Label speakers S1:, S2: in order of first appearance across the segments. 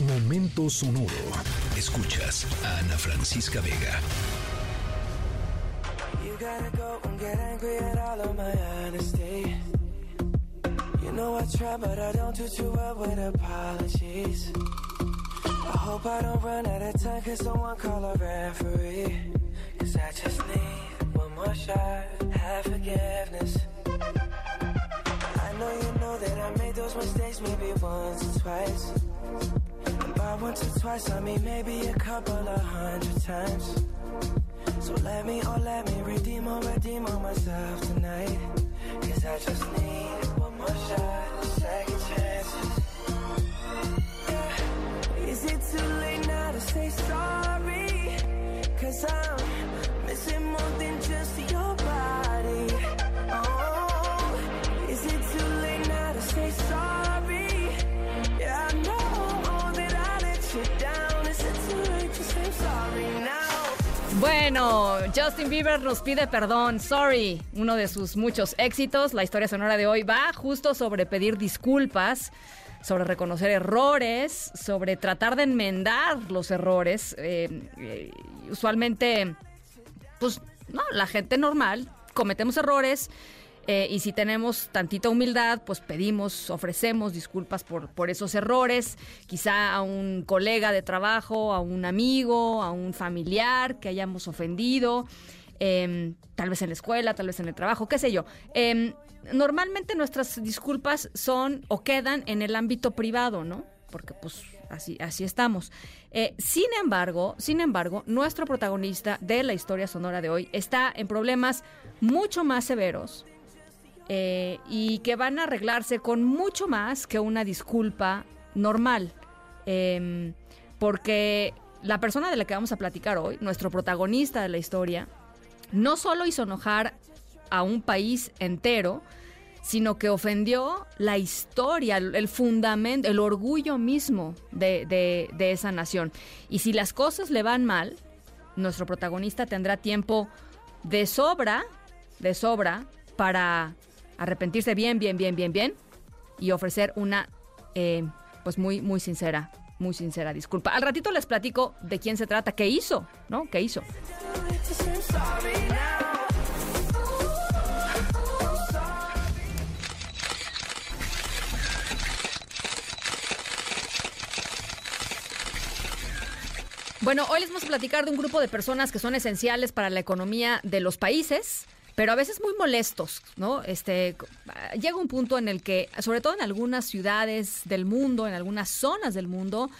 S1: Momento sonoro. Escuchas a Ana Francisca Vega. You gotta go and get angry at all of my honesty. You know I try, but I don't do too well with apologies. I hope I don't run out of time, cause someone call a referee. Cause I just need one more shot, have forgiveness. I know you know that I made those mistakes maybe once or twice. By once or twice, I mean maybe a couple of hundred times. So let me, oh let me redeem or redeem on myself tonight. Cause I just need one more shot, second chances. Yeah. Is it too late now to say sorry? Cause I'm Bueno, Justin Bieber nos pide perdón, sorry, uno de sus muchos éxitos. La historia sonora de hoy va justo sobre pedir disculpas, sobre reconocer errores, sobre tratar de enmendar los errores. Eh, eh, usualmente, pues, no, la gente normal cometemos errores. Eh, y si tenemos tantita humildad, pues pedimos, ofrecemos disculpas por, por esos errores, quizá a un colega de trabajo, a un amigo, a un familiar que hayamos ofendido, em, tal vez en la escuela, tal vez en el trabajo, qué sé yo. Em, normalmente nuestras disculpas son o quedan en el ámbito privado, ¿no? Porque pues así, así estamos. Eh, sin embargo, sin embargo, nuestro protagonista de la historia sonora de hoy está en problemas mucho más severos, eh, y que van a arreglarse con mucho más que una disculpa normal. Em, porque la persona de la que vamos a platicar hoy, nuestro protagonista de la historia, no solo hizo enojar a un país entero, sino que ofendió la historia, el fundamento, el orgullo mismo de, de esa nación. Y si las cosas le van mal, nuestro protagonista tendrá tiempo de sobra, de sobra, para arrepentirse bien, bien, bien, bien, bien y ofrecer una, eh, pues muy, muy sincera, muy sincera disculpa. Al ratito les platico de quién se trata, qué hizo, ¿no? ¿Qué hizo? Bueno, hoy les vamos a platicar de un grupo de personas que son esenciales para la economía de los países pero a veces muy molestos, ¿no? Este llega un punto en el que, sobre todo en algunas ciudades del mundo, en algunas zonas del mundo,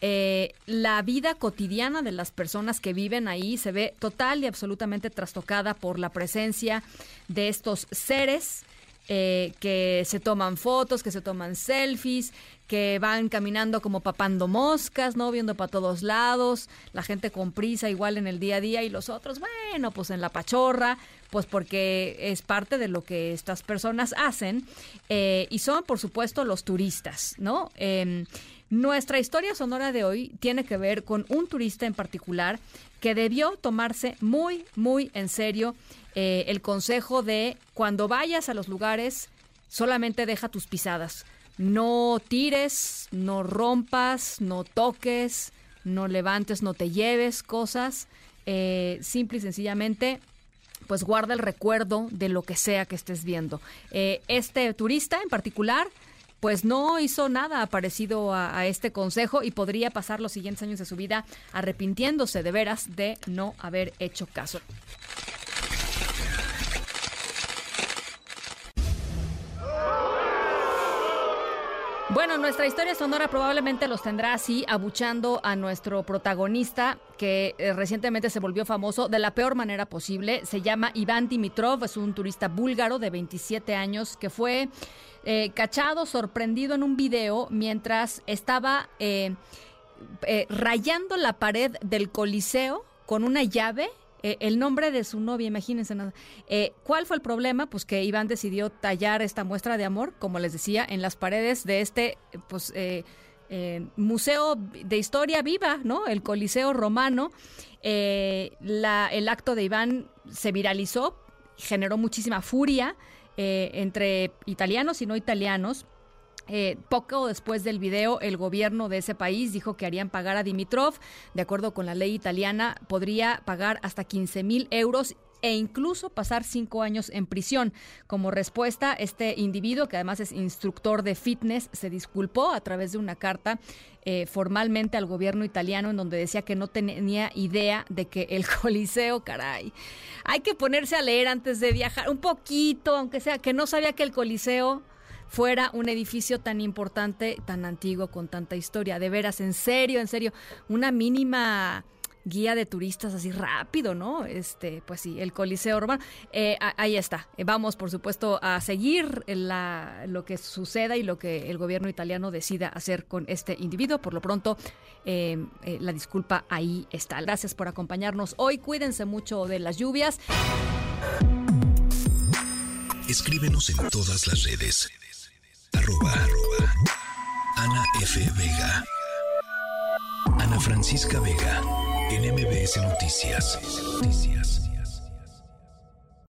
S1: eh, la vida cotidiana de las personas que viven ahí se ve total y absolutamente trastocada por la presencia de estos seres eh, que se toman fotos, que se toman selfies, que van caminando como papando moscas, ¿no? Viendo para todos lados, la gente con prisa igual en el día a día y los otros, bueno, pues en la pachorra, pues porque es parte de lo que estas personas hacen eh, y son, por supuesto, los turistas, ¿no? Em, nuestra historia sonora de hoy tiene que ver con un turista en particular que debió tomarse muy, muy en serio eh, el consejo de cuando vayas a los lugares, solamente deja tus pisadas. No tires, no rompas, no toques, no levantes, no te lleves cosas. Eh, simple y sencillamente pues guarda el recuerdo de lo que sea que estés viendo. Eh, este turista en particular, pues no hizo nada parecido a, este consejo y podría pasar los siguientes años de su vida arrepintiéndose de veras de no haber hecho caso. Bueno, nuestra historia sonora probablemente los tendrá así, abuchando a nuestro protagonista, que eh, recientemente se volvió famoso de la peor manera posible. Se llama Iván Dimitrov, es un turista búlgaro de 27 años que fue eh, cachado, sorprendido en un video mientras estaba eh, rayando la pared del Coliseo con una llave eh, el nombre de su novia, imagínense nada. Eh, ¿Cuál fue el problema? Pues que Iván decidió tallar esta muestra de amor, como les decía, en las paredes de este, pues, eh, museo de historia viva, ¿no? El Coliseo Romano. La, el acto de Iván se viralizó, generó muchísima furia entre italianos y no italianos. Eh, poco después del video, el gobierno de ese país dijo que harían pagar a Dimitrov, de acuerdo con la ley italiana, podría pagar hasta 15 mil euros e incluso pasar cinco años en prisión. Como respuesta, este individuo, que además es instructor de fitness, se disculpó a través de una carta eh, formalmente al gobierno italiano en donde decía que no tenía idea de que el Coliseo, caray, hay que ponerse a leer antes de viajar un poquito, aunque sea que no sabía que el Coliseo fuera un edificio tan importante, tan antiguo, con tanta historia. De veras, en serio, en serio, una mínima guía de turistas así rápido, ¿no? Este, pues sí, el Coliseo Romano. Eh, ahí está. Eh, vamos, por supuesto, a seguir lo que suceda y lo que el gobierno italiano decida hacer con este individuo. Por lo pronto, em, eh, la disculpa ahí está. Gracias por acompañarnos hoy. Cuídense mucho de las lluvias.
S2: Escríbenos en todas las redes arroba, Ana F. Vega. Ana Francisca Vega, en Noticias. Noticias.